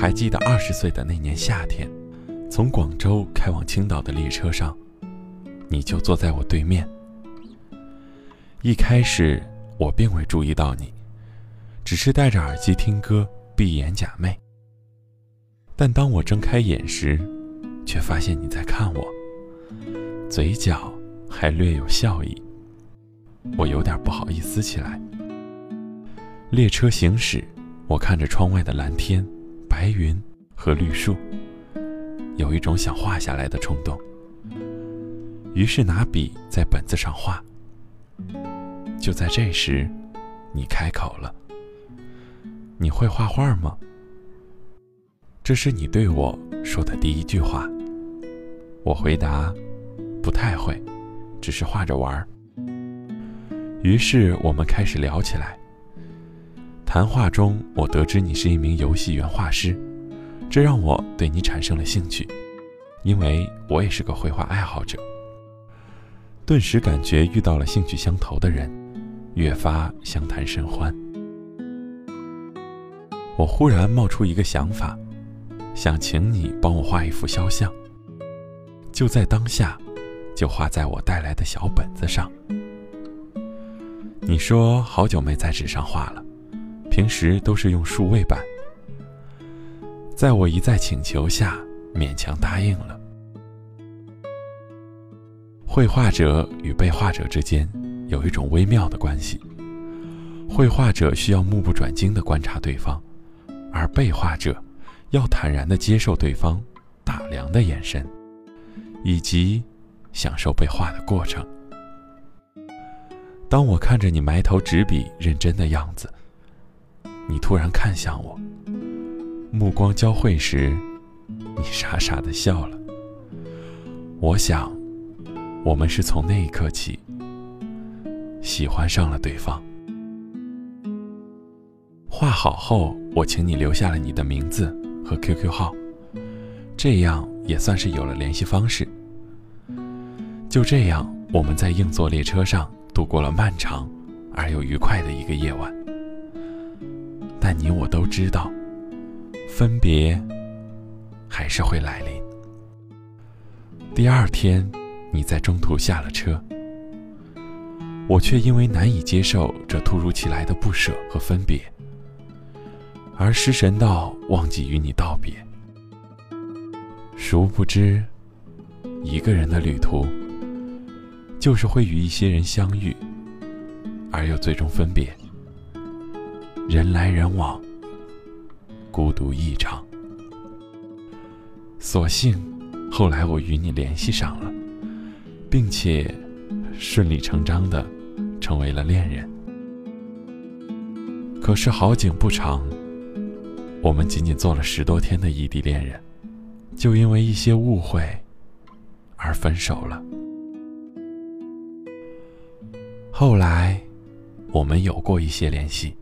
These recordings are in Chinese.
还记得二十岁的那年夏天，从广州开往青岛的列车上，你就坐在我对面。一开始我并未注意到你，只是戴着耳机听歌，闭眼假寐。但当我睁开眼时，却发现你在看我，嘴角还略有笑意。我有点不好意思起来。列车行驶，我看着窗外的蓝天、白云和绿树，有一种想画下来的冲动。于是拿笔在本子上画。就在这时，你开口了：“你会画画吗？”这是你对我说的第一句话。我回答：“不太会，只是画着玩儿。”于是我们开始聊起来。谈话中，我得知你是一名游戏原画师，这让我对你产生了兴趣，因为我也是个绘画爱好者。顿时感觉遇到了兴趣相投的人，越发相谈甚欢。我忽然冒出一个想法，想请你帮我画一幅肖像。就在当下，就画在我带来的小本子上。你说好久没在纸上画了，平时都是用数位板。在我一再请求下，勉强答应了。绘画者与被画者之间有一种微妙的关系，绘画者需要目不转睛地观察对方，而被画者要坦然地接受对方打量的眼神，以及享受被画的过程。当我看着你埋头执笔、认真的样子，你突然看向我，目光交汇时，你傻傻的笑了。我想，我们是从那一刻起喜欢上了对方。画好后，我请你留下了你的名字和 QQ 号，这样也算是有了联系方式。就这样，我们在硬座列车上。度过了漫长而又愉快的一个夜晚，但你我都知道，分别还是会来临。第二天，你在中途下了车，我却因为难以接受这突如其来的不舍和分别，而失神到忘记与你道别。殊不知，一个人的旅途。就是会与一些人相遇，而又最终分别。人来人往，孤独一场。所幸，后来我与你联系上了，并且顺理成章的成为了恋人。可是好景不长，我们仅仅做了十多天的异地恋人，就因为一些误会而分手了。后来，我们有过一些联系，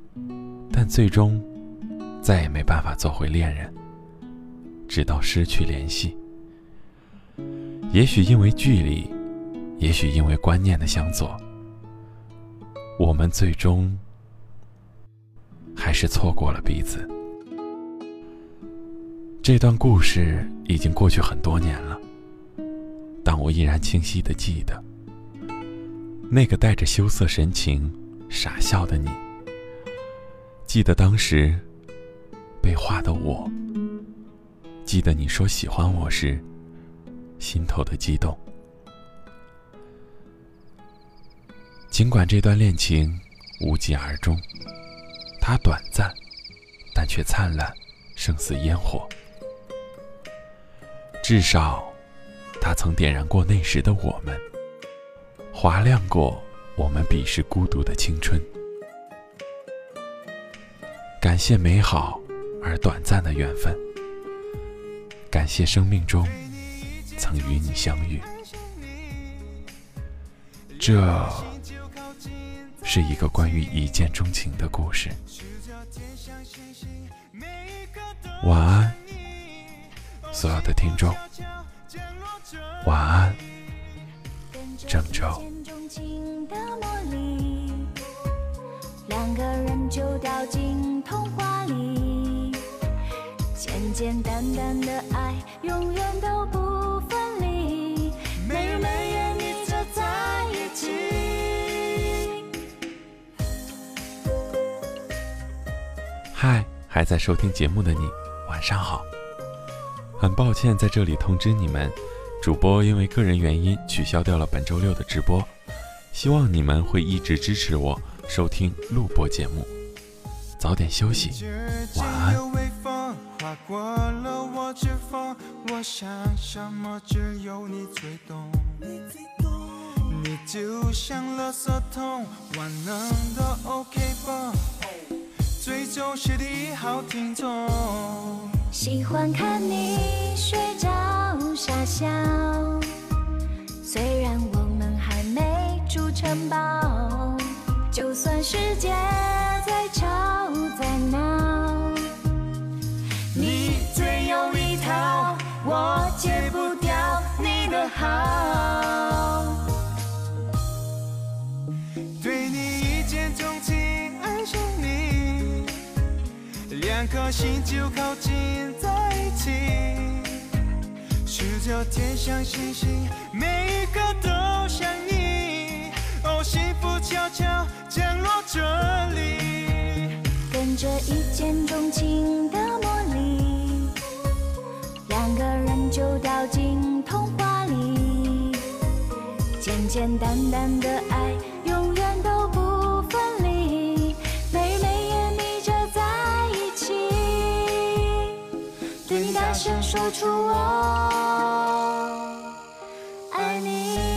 但最终再也没办法做回恋人，直到失去联系。也许因为距离，也许因为观念的相左，我们最终还是错过了彼此。这段故事已经过去很多年了，但我依然清晰的记得。那个带着羞涩神情傻笑的你，记得当时被画的我，记得你说喜欢我时心头的激动。尽管这段恋情无疾而终，它短暂，但却灿烂，胜似烟火。至少，它曾点燃过那时的我们。划亮过我们彼时孤独的青春。感谢美好而短暂的缘分，感谢生命中曾与你相遇。这是一个关于一见钟情的故事。晚安，所有的听众。晚安，郑州。简单单的爱，永远都不分离，每日每夜你就在一起。嗨，还在收听节目的你，晚上好。很抱歉在这里通知你们，主播因为个人原因取消掉了本周六的直播，希望你们会一直支持我收听录播节目。早点休息，晚安。过了我指缝，我想什么只有你最懂。你就像垃圾桶，万能的 OK 绷，最忠实的一号听众。喜欢看你睡着傻笑，虽然我们还没筑城堡，就算世界再吵再闹，戒不掉你的好。对你一见钟情，爱上你，两颗心就靠近在一起，数着天上星星，每一颗都像你，哦，幸福悄悄降落这里，跟着一见钟情的简简单单的爱永远都不分离每日每夜腻着在一起。对你大声说出我爱你。